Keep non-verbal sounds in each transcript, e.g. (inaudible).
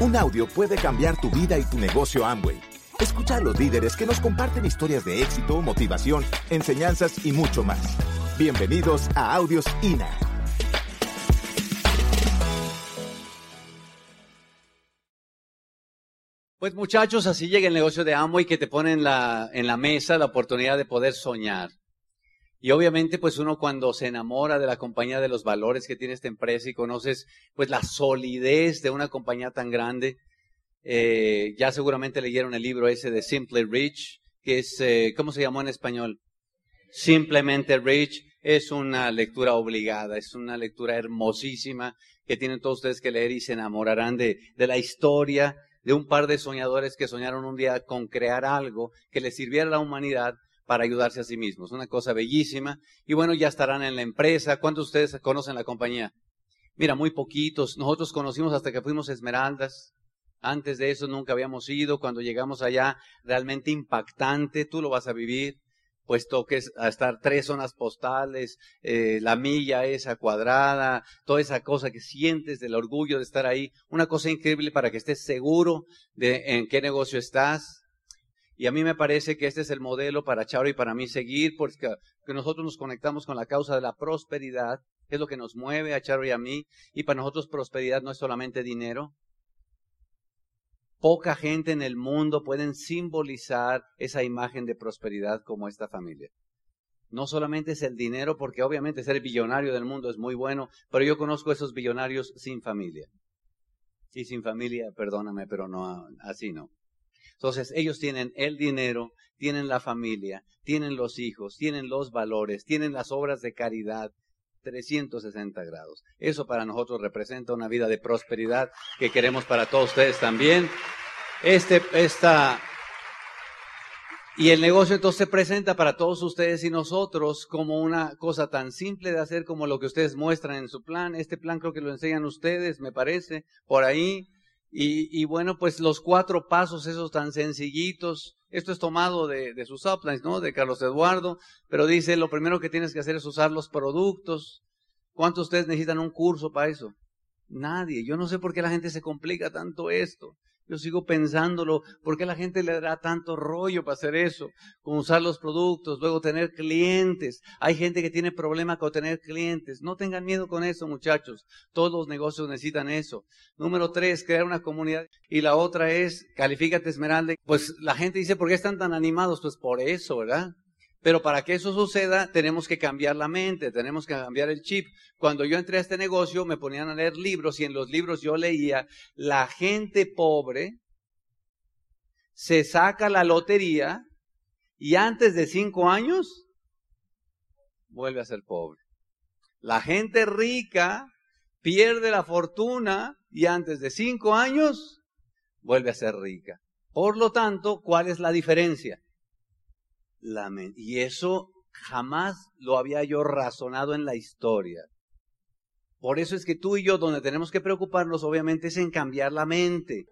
Un audio puede cambiar tu vida y tu negocio Amway. Escucha a los líderes que nos comparten historias de éxito, motivación, enseñanzas y mucho más. Bienvenidos a Audios INA. Pues muchachos, así llega el negocio de Amway que te pone en la, en la mesa la oportunidad de poder soñar. Y obviamente, pues uno cuando se enamora de la compañía, de los valores que tiene esta empresa y conoces, pues la solidez de una compañía tan grande, eh, ya seguramente leyeron el libro ese de Simply Rich, que es, eh, ¿cómo se llamó en español? Simplemente Rich. Es una lectura obligada, es una lectura hermosísima que tienen todos ustedes que leer y se enamorarán de, de la historia de un par de soñadores que soñaron un día con crear algo que le sirviera a la humanidad para ayudarse a sí mismos. Una cosa bellísima. Y bueno, ya estarán en la empresa. ¿Cuántos de ustedes conocen la compañía? Mira, muy poquitos. Nosotros conocimos hasta que fuimos Esmeraldas. Antes de eso nunca habíamos ido. Cuando llegamos allá, realmente impactante. Tú lo vas a vivir. Puesto que es a estar tres zonas postales, eh, la milla esa cuadrada, toda esa cosa que sientes del orgullo de estar ahí. Una cosa increíble para que estés seguro de en qué negocio estás y a mí me parece que este es el modelo para Charo y para mí seguir, porque que nosotros nos conectamos con la causa de la prosperidad, que es lo que nos mueve a Charo y a mí. Y para nosotros prosperidad no es solamente dinero. Poca gente en el mundo pueden simbolizar esa imagen de prosperidad como esta familia. No solamente es el dinero, porque obviamente ser billonario del mundo es muy bueno, pero yo conozco esos billonarios sin familia. Y sin familia, perdóname, pero no, así no. Entonces, ellos tienen el dinero, tienen la familia, tienen los hijos, tienen los valores, tienen las obras de caridad. 360 grados. Eso para nosotros representa una vida de prosperidad que queremos para todos ustedes también. Este, esta, y el negocio entonces se presenta para todos ustedes y nosotros como una cosa tan simple de hacer como lo que ustedes muestran en su plan. Este plan creo que lo enseñan ustedes, me parece, por ahí. Y, bueno, pues los cuatro pasos, esos tan sencillitos, esto es tomado de, de sus uplines, ¿no? De Carlos Eduardo, pero dice, lo primero que tienes que hacer es usar los productos. ¿Cuántos de ustedes necesitan un curso para eso? Nadie. Yo no sé por qué la gente se complica tanto esto. Yo sigo pensándolo, ¿por qué la gente le da tanto rollo para hacer eso? Con usar los productos, luego tener clientes. Hay gente que tiene problema con tener clientes. No tengan miedo con eso, muchachos. Todos los negocios necesitan eso. Número tres, crear una comunidad. Y la otra es, califícate Esmeralda. Pues la gente dice, ¿por qué están tan animados? Pues por eso, ¿verdad? Pero para que eso suceda, tenemos que cambiar la mente, tenemos que cambiar el chip. Cuando yo entré a este negocio, me ponían a leer libros y en los libros yo leía, la gente pobre se saca la lotería y antes de cinco años vuelve a ser pobre. La gente rica pierde la fortuna y antes de cinco años vuelve a ser rica. Por lo tanto, ¿cuál es la diferencia? Y eso jamás lo había yo razonado en la historia. Por eso es que tú y yo, donde tenemos que preocuparnos, obviamente, es en cambiar la mente.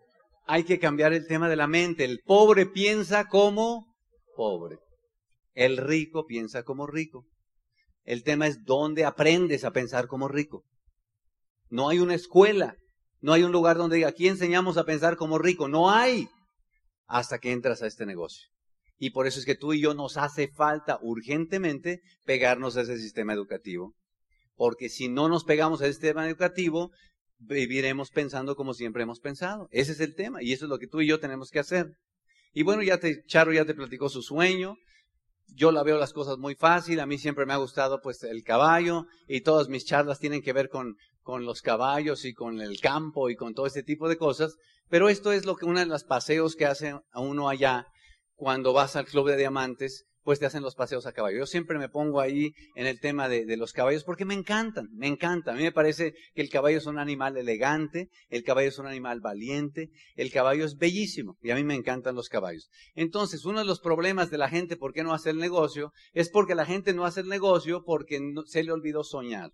Hay que cambiar el tema de la mente. El pobre piensa como pobre. El rico piensa como rico. El tema es dónde aprendes a pensar como rico. No hay una escuela, no hay un lugar donde diga, aquí enseñamos a pensar como rico. No hay hasta que entras a este negocio. Y por eso es que tú y yo nos hace falta urgentemente pegarnos a ese sistema educativo. Porque si no nos pegamos a ese sistema educativo, viviremos pensando como siempre hemos pensado. Ese es el tema y eso es lo que tú y yo tenemos que hacer. Y bueno, ya te, Charo ya te platicó su sueño. Yo la veo las cosas muy fácil. A mí siempre me ha gustado pues el caballo y todas mis charlas tienen que ver con, con los caballos y con el campo y con todo este tipo de cosas. Pero esto es lo que uno de los paseos que hace a uno allá cuando vas al club de diamantes, pues te hacen los paseos a caballo. Yo siempre me pongo ahí en el tema de, los caballos porque me encantan, me encanta. A mí me parece que el caballo es un animal elegante, el caballo es un animal valiente, el caballo es bellísimo y a mí me encantan los caballos. Entonces, uno de los problemas de la gente, ¿por qué no hace el negocio? Es porque la gente no hace el negocio porque se le olvidó soñar.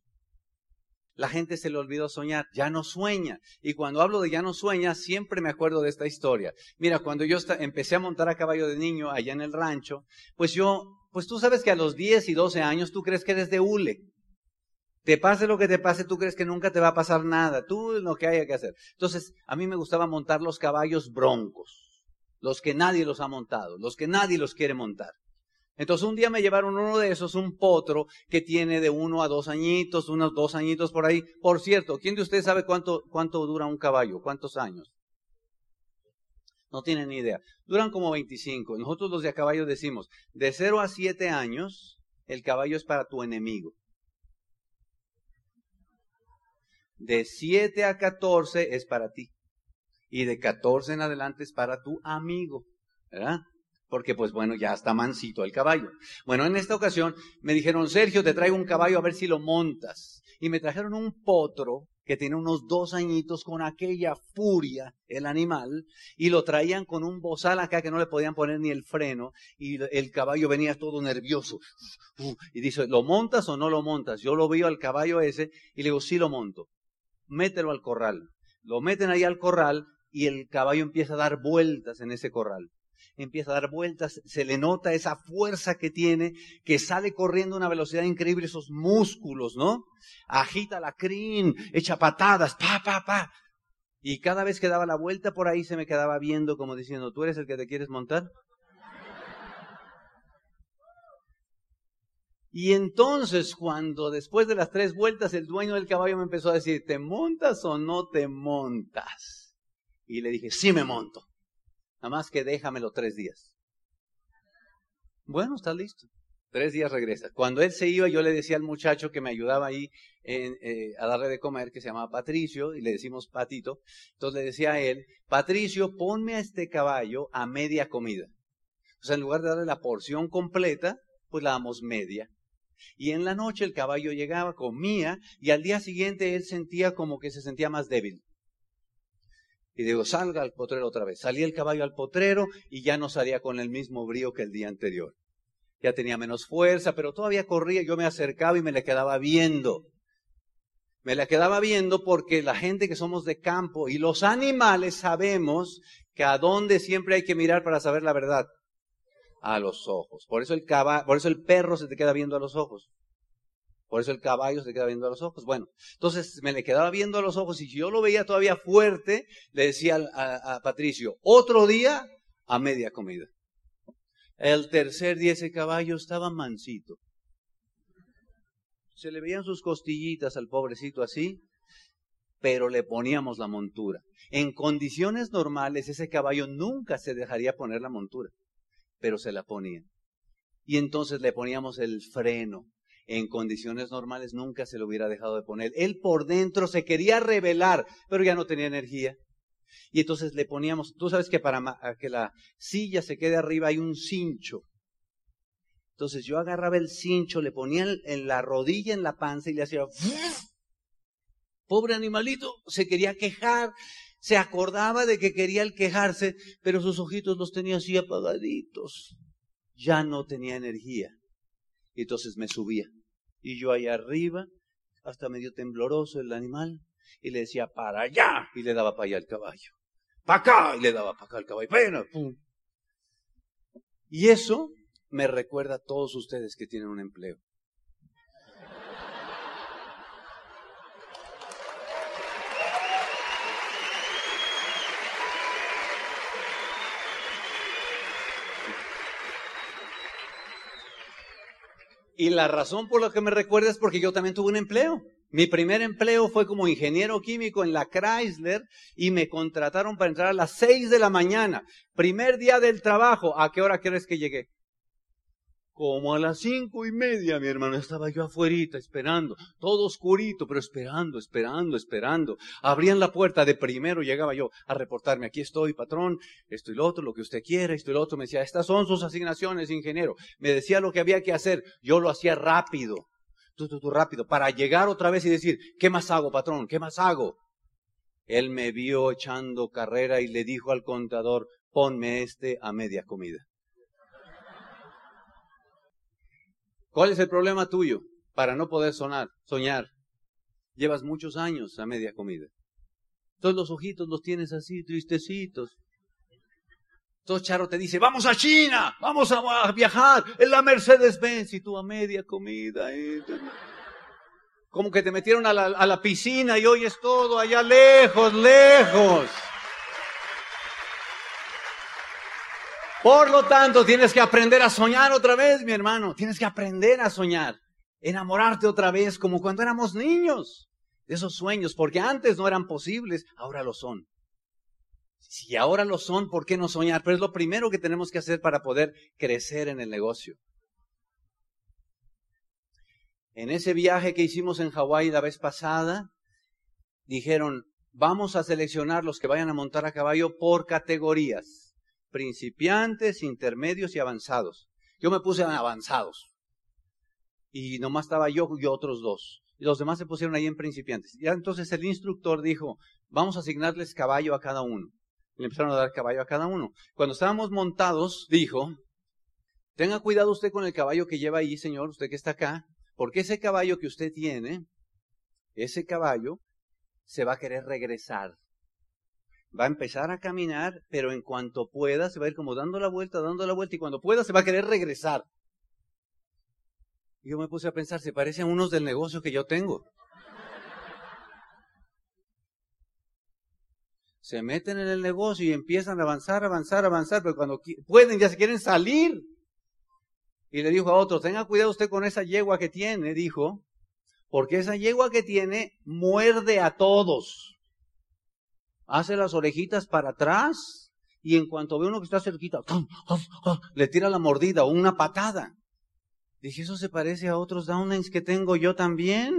La gente se le olvidó soñar, ya no sueña. Y cuando hablo de ya no sueña, siempre me acuerdo de esta historia. Mira, cuando yo empecé a montar a caballo de niño allá en el rancho, pues yo, pues tú sabes que a los 10 y 12 años tú crees que eres de hule. Te pase lo que te pase, tú crees que nunca te va a pasar nada. Tú lo que haya que hacer. Entonces, a mí me gustaba montar los caballos broncos. Los que nadie los ha montado. Los que nadie los quiere montar. Entonces un día me llevaron uno de esos, un potro que tiene de uno a dos añitos, unos dos añitos por ahí. Por cierto, ¿quién de ustedes sabe cuánto, cuánto dura un caballo? ¿Cuántos años? No tienen ni idea. Duran como 25. Nosotros los de a caballo decimos, de 0 a 7 años, el caballo es para tu enemigo. De 7 a 14 es para ti. Y de 14 en adelante es para tu amigo. ¿Verdad? Porque pues bueno, ya está mansito el caballo. Bueno, en esta ocasión me dijeron, Sergio, te traigo un caballo a ver si lo montas. Y me trajeron un potro que tiene unos dos añitos con aquella furia, el animal, y lo traían con un bozal acá que no le podían poner ni el freno, y el caballo venía todo nervioso. Y dice, ¿lo montas o no lo montas? Yo lo veo al caballo ese y le digo, sí lo monto. Mételo al corral. Lo meten ahí al corral y el caballo empieza a dar vueltas en ese corral empieza a dar vueltas, se le nota esa fuerza que tiene, que sale corriendo a una velocidad increíble, esos músculos, ¿no? Agita la crin, echa patadas, pa, pa, pa. Y cada vez que daba la vuelta por ahí se me quedaba viendo como diciendo, ¿tú eres el que te quieres montar? Y entonces cuando después de las tres vueltas el dueño del caballo me empezó a decir, ¿te montas o no te montas? Y le dije, sí me monto. Nada más que déjamelo tres días. Bueno, está listo. Tres días regresa. Cuando él se iba, yo le decía al muchacho que me ayudaba ahí eh, a darle de comer, que se llamaba Patricio, y le decimos Patito. Entonces le decía a él, Patricio, ponme a este caballo a media comida. O sea, en lugar de darle la porción completa, pues la damos media. Y en la noche el caballo llegaba, comía, y al día siguiente él sentía como que se sentía más débil. Y digo, salga al potrero otra vez. Salía el caballo al potrero y ya no salía con el mismo brío que el día anterior. Ya tenía menos fuerza, pero todavía corría. Yo me acercaba y me le quedaba viendo. Me la quedaba viendo porque la gente que somos de campo y los animales sabemos que a dónde siempre hay que mirar para saber la verdad. A los ojos. Por eso el, por eso el perro se te queda viendo a los ojos. Por eso el caballo se queda viendo a los ojos. Bueno, entonces me le quedaba viendo a los ojos y si yo lo veía todavía fuerte, le decía a, a Patricio, otro día a media comida. El tercer día ese caballo estaba mansito. Se le veían sus costillitas al pobrecito así, pero le poníamos la montura. En condiciones normales ese caballo nunca se dejaría poner la montura, pero se la ponía. Y entonces le poníamos el freno, en condiciones normales nunca se lo hubiera dejado de poner. Él por dentro se quería revelar, pero ya no tenía energía. Y entonces le poníamos, tú sabes que para que la silla se quede arriba hay un cincho. Entonces yo agarraba el cincho, le ponía en la rodilla, en la panza y le hacía... Pobre animalito, se quería quejar, se acordaba de que quería el quejarse, pero sus ojitos los tenía así apagaditos. Ya no tenía energía. Y entonces me subía. Y yo ahí arriba, hasta medio tembloroso el animal, y le decía, para allá, y le daba para allá el caballo. Para acá, y le daba para acá el caballo. Bueno, pum. Y eso me recuerda a todos ustedes que tienen un empleo. Y la razón por la que me recuerda es porque yo también tuve un empleo. Mi primer empleo fue como ingeniero químico en la Chrysler y me contrataron para entrar a las seis de la mañana. Primer día del trabajo. ¿A qué hora crees que llegué? Como a las cinco y media, mi hermano, estaba yo afuera esperando, todo oscurito, pero esperando, esperando, esperando. Abrían la puerta, de primero llegaba yo a reportarme, aquí estoy, patrón, esto y lo otro, lo que usted quiera, esto y lo otro. Me decía, estas son sus asignaciones, ingeniero. Me decía lo que había que hacer, yo lo hacía rápido, tú, tú, rápido, para llegar otra vez y decir, ¿qué más hago, patrón? ¿Qué más hago? Él me vio echando carrera y le dijo al contador, ponme este a media comida. ¿Cuál es el problema tuyo para no poder sonar, soñar? Llevas muchos años a media comida. Todos los ojitos los tienes así, tristecitos. Entonces Charo te dice, vamos a China, vamos a viajar en la Mercedes-Benz y tú a media comida. Como que te metieron a la, a la piscina y oyes todo allá lejos, lejos. Por lo tanto, tienes que aprender a soñar otra vez, mi hermano. Tienes que aprender a soñar. Enamorarte otra vez como cuando éramos niños. De esos sueños, porque antes no eran posibles, ahora lo son. Si ahora lo son, ¿por qué no soñar? Pero es lo primero que tenemos que hacer para poder crecer en el negocio. En ese viaje que hicimos en Hawái la vez pasada, dijeron, vamos a seleccionar los que vayan a montar a caballo por categorías, principiantes, intermedios y avanzados. Yo me puse en avanzados. Y nomás estaba yo y otros dos. Y los demás se pusieron ahí en principiantes. Y entonces el instructor dijo, vamos a asignarles caballo a cada uno. Le empezaron a dar caballo a cada uno. Cuando estábamos montados, dijo, tenga cuidado usted con el caballo que lleva ahí, señor, usted que está acá, porque ese caballo que usted tiene, ese caballo se va a querer regresar. Va a empezar a caminar, pero en cuanto pueda, se va a ir como dando la vuelta, dando la vuelta, y cuando pueda se va a querer regresar. Y yo me puse a pensar, se parecen unos del negocio que yo tengo. se meten en el negocio y empiezan a avanzar, avanzar, avanzar, pero cuando pueden ya se quieren salir. Y le dijo a otro, tenga cuidado usted con esa yegua que tiene, dijo, porque esa yegua que tiene muerde a todos. Hace las orejitas para atrás y en cuanto ve uno que está cerquita, le tira la mordida o una patada. Dije, eso se parece a otros downlines que tengo yo también.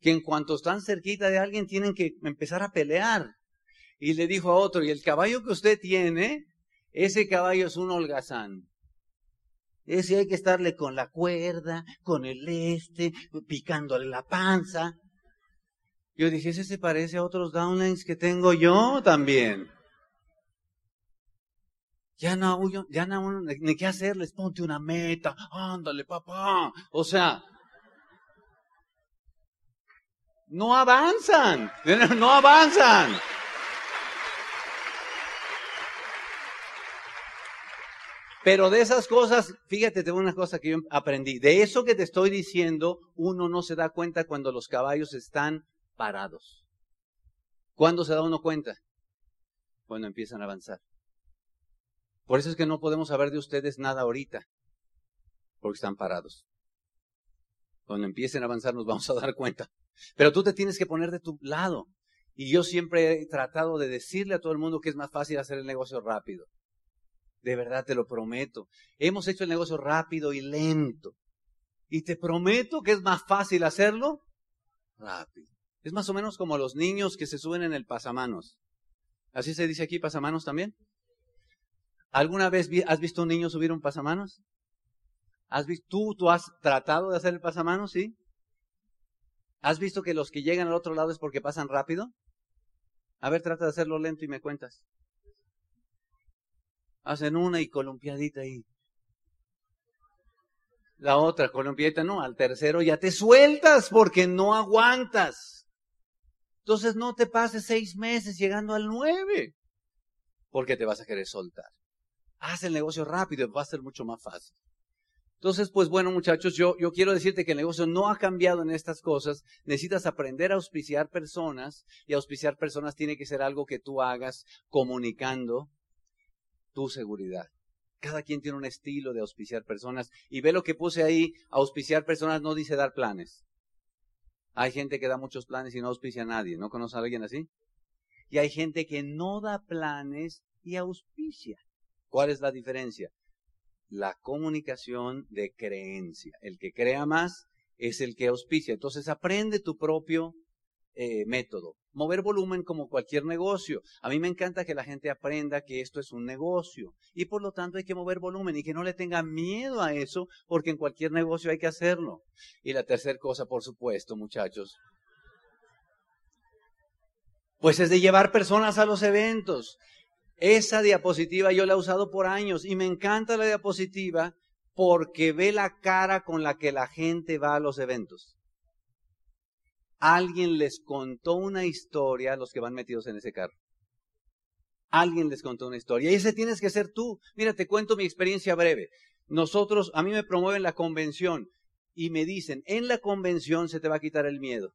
Que en cuanto están cerquita de alguien tienen que empezar a pelear y le dijo a otro, y el caballo que usted tiene, ese caballo es un holgazán. Ese hay que estarle con la cuerda, con el este, picándole la panza. Yo dije, ese se parece a otros downlines que tengo yo también. Ya no, ya no, ni qué hacerles, ponte una meta, ándale papá. O sea, no avanzan, (laughs) no avanzan. Pero de esas cosas, fíjate, tengo una cosa que yo aprendí. De eso que te estoy diciendo, uno no se da cuenta cuando los caballos están parados. ¿Cuándo se da uno cuenta? Cuando empiezan a avanzar. Por eso es que no podemos saber de ustedes nada ahorita, porque están parados. Cuando empiecen a avanzar nos vamos a dar cuenta. Pero tú te tienes que poner de tu lado. Y yo siempre he tratado de decirle a todo el mundo que es más fácil hacer el negocio rápido. De verdad te lo prometo. Hemos hecho el negocio rápido y lento. Y te prometo que es más fácil hacerlo rápido. Es más o menos como los niños que se suben en el pasamanos. ¿Así se dice aquí pasamanos también? ¿Alguna vez has visto un niño subir un pasamanos? ¿Has visto, tú, tú has tratado de hacer el pasamanos, sí? ¿Has visto que los que llegan al otro lado es porque pasan rápido? A ver, trata de hacerlo lento y me cuentas hacen una y columpiadita ahí. La otra columpiadita, no, al tercero ya te sueltas porque no aguantas. Entonces no te pases seis meses llegando al nueve, porque te vas a querer soltar. Haz el negocio rápido, va a ser mucho más fácil. Entonces, pues bueno, muchachos, yo, yo quiero decirte que el negocio no ha cambiado en estas cosas. Necesitas aprender a auspiciar personas y auspiciar personas tiene que ser algo que tú hagas comunicando tu seguridad. Cada quien tiene un estilo de auspiciar personas. Y ve lo que puse ahí, auspiciar personas no dice dar planes. Hay gente que da muchos planes y no auspicia a nadie. ¿No conoce a alguien así? Y hay gente que no da planes y auspicia. ¿Cuál es la diferencia? La comunicación de creencia. El que crea más es el que auspicia. Entonces aprende tu propio eh, método. Mover volumen como cualquier negocio. A mí me encanta que la gente aprenda que esto es un negocio y por lo tanto hay que mover volumen y que no le tenga miedo a eso porque en cualquier negocio hay que hacerlo. Y la tercera cosa, por supuesto, muchachos, pues es de llevar personas a los eventos. Esa diapositiva yo la he usado por años y me encanta la diapositiva porque ve la cara con la que la gente va a los eventos alguien les contó una historia a los que van metidos en ese carro. Alguien les contó una historia. Y ese tienes que ser tú. Mira, te cuento mi experiencia breve. Nosotros, a mí me promueven la convención y me dicen, en la convención se te va a quitar el miedo.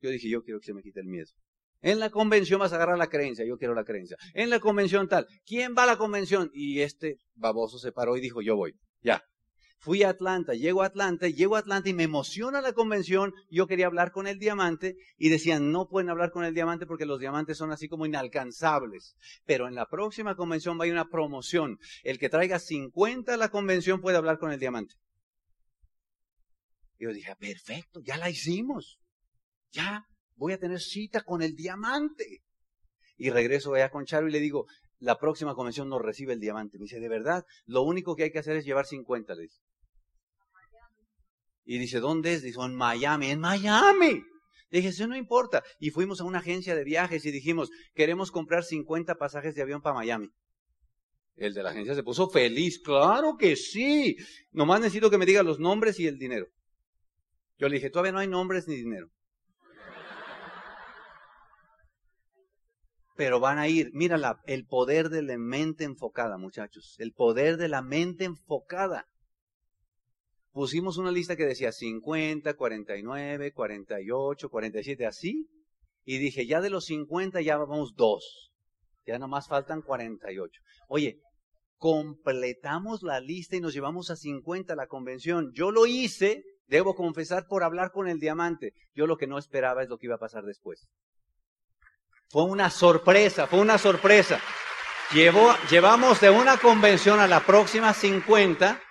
Yo dije, yo quiero que se me quite el miedo. En la convención vas a agarrar la creencia, yo quiero la creencia. En la convención tal, ¿quién va a la convención? Y este baboso se paró y dijo, yo voy, ya. Fui a Atlanta, llego a Atlanta, llego a Atlanta y me emociona la convención. Yo quería hablar con el diamante y decían, no pueden hablar con el diamante porque los diamantes son así como inalcanzables. Pero en la próxima convención va a ir una promoción. El que traiga 50 a la convención puede hablar con el diamante. Yo dije, perfecto, ya la hicimos. Ya, voy a tener cita con el diamante. Y regreso allá con Charo y le digo, la próxima convención no recibe el diamante. Me dice, de verdad, lo único que hay que hacer es llevar 50, le dice. Y dice, ¿dónde es? Dice, en Miami, en Miami. Le dije, eso no importa. Y fuimos a una agencia de viajes y dijimos, queremos comprar 50 pasajes de avión para Miami. El de la agencia se puso feliz, claro que sí. Nomás necesito que me diga los nombres y el dinero. Yo le dije, todavía no hay nombres ni dinero. pero van a ir. Mira la, el poder de la mente enfocada, muchachos. El poder de la mente enfocada. Pusimos una lista que decía 50, 49, 48, 47, así. Y dije, ya de los 50 ya vamos dos. Ya nomás faltan 48. Oye, completamos la lista y nos llevamos a 50 la convención. Yo lo hice, debo confesar, por hablar con el diamante. Yo lo que no esperaba es lo que iba a pasar después. Fue una sorpresa, fue una sorpresa. llevamos de una convención a la próxima 50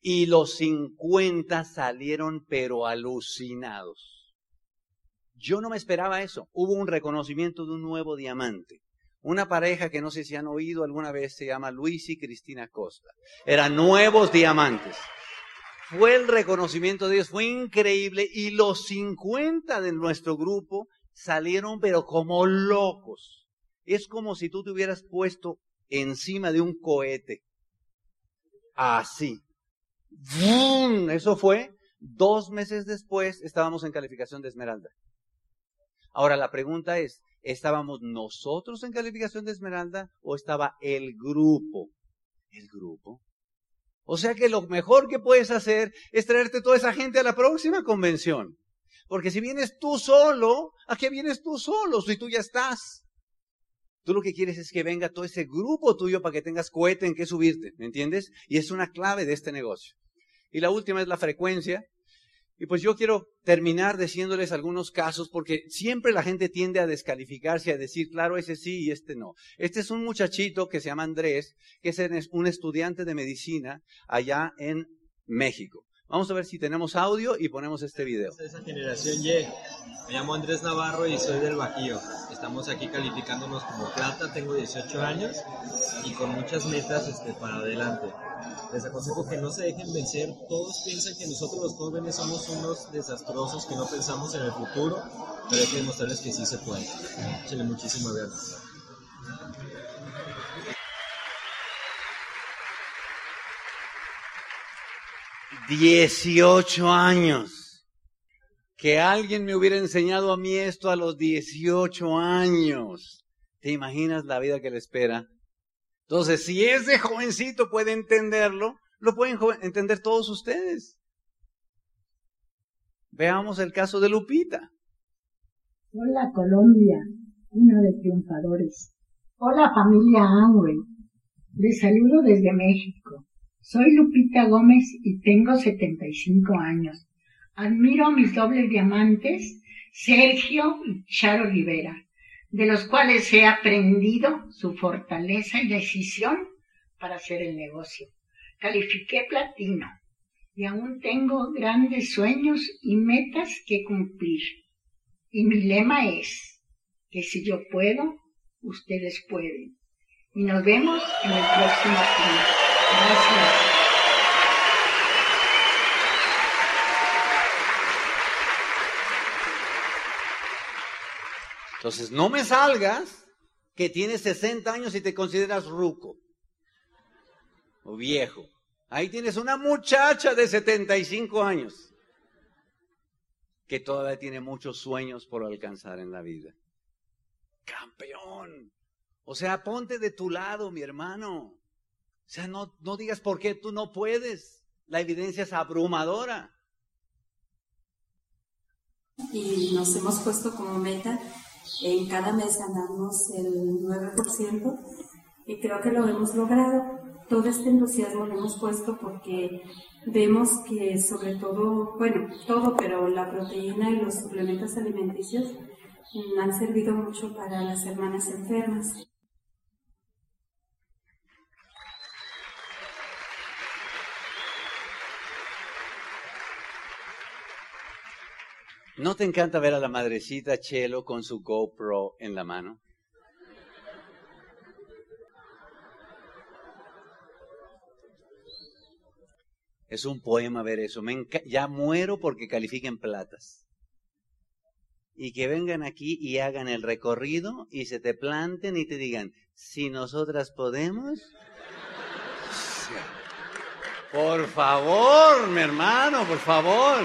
y los 50 salieron pero alucinados. Yo no me esperaba eso. Hubo un reconocimiento de un nuevo diamante. Una pareja que no sé si han oído alguna vez se llama Luis y Cristina Costa. Eran nuevos diamantes. Fue el reconocimiento de Dios, fue increíble y los 50 de nuestro grupo salieron pero como locos. Es como si tú te hubieras puesto encima de un cohete. Así. Eso fue. Dos meses después estábamos en calificación de Esmeralda. Ahora la pregunta es, ¿estábamos nosotros en calificación de Esmeralda o estaba el grupo? El grupo. O sea que lo mejor que puedes hacer es traerte toda esa gente a la próxima convención. Porque si vienes tú solo, ¿a qué vienes tú solo si tú ya estás? Tú lo que quieres es que venga todo ese grupo tuyo para que tengas cohete en que subirte, ¿me entiendes? Y es una clave de este negocio. Y la última es la frecuencia. Y pues yo quiero terminar diciéndoles algunos casos porque siempre la gente tiende a descalificarse, a decir, claro, ese sí y este no. Este es un muchachito que se llama Andrés, que es un estudiante de medicina allá en México. Vamos a ver si tenemos audio y ponemos este video. Esa generación Y. Me llamo Andrés Navarro y soy del Bajío. Estamos aquí calificándonos como plata, tengo 18 años y con muchas metas este, para adelante. Les aconsejo que no se dejen vencer. Todos piensan que nosotros los jóvenes somos unos desastrosos que no pensamos en el futuro, pero hay que demostrarles que sí se puede. Échenle muchísimas ganas. 18 años. Que alguien me hubiera enseñado a mí esto a los 18 años. ¿Te imaginas la vida que le espera? Entonces, si ese jovencito puede entenderlo, lo pueden entender todos ustedes. Veamos el caso de Lupita. Hola Colombia, uno de triunfadores. Hola familia Angüe. Les saludo desde México. Soy Lupita Gómez y tengo 75 años. Admiro a mis dobles diamantes, Sergio y Charo Rivera, de los cuales he aprendido su fortaleza y decisión para hacer el negocio. Califiqué platino y aún tengo grandes sueños y metas que cumplir. Y mi lema es que si yo puedo, ustedes pueden. Y nos vemos en el próximo Entonces, no me salgas que tienes 60 años y te consideras ruco o viejo. Ahí tienes una muchacha de 75 años que todavía tiene muchos sueños por alcanzar en la vida. Campeón. O sea, ponte de tu lado, mi hermano. O sea, no, no digas por qué tú no puedes. La evidencia es abrumadora. y nos hemos puesto como meta en cada mes ganarnos el 9% y creo que lo hemos logrado. Todo este entusiasmo lo hemos puesto porque vemos que sobre todo, bueno, todo, pero la proteína y los suplementos alimenticios han servido mucho para las hermanas enfermas. ¿No te encanta ver a la madrecita Chelo con su GoPro en la mano? Es un poema ver eso. Me ya muero porque califiquen platas. Y que vengan aquí y hagan el recorrido y se te planten y te digan, si nosotras podemos. (laughs) Por favor, mi hermano, por favor.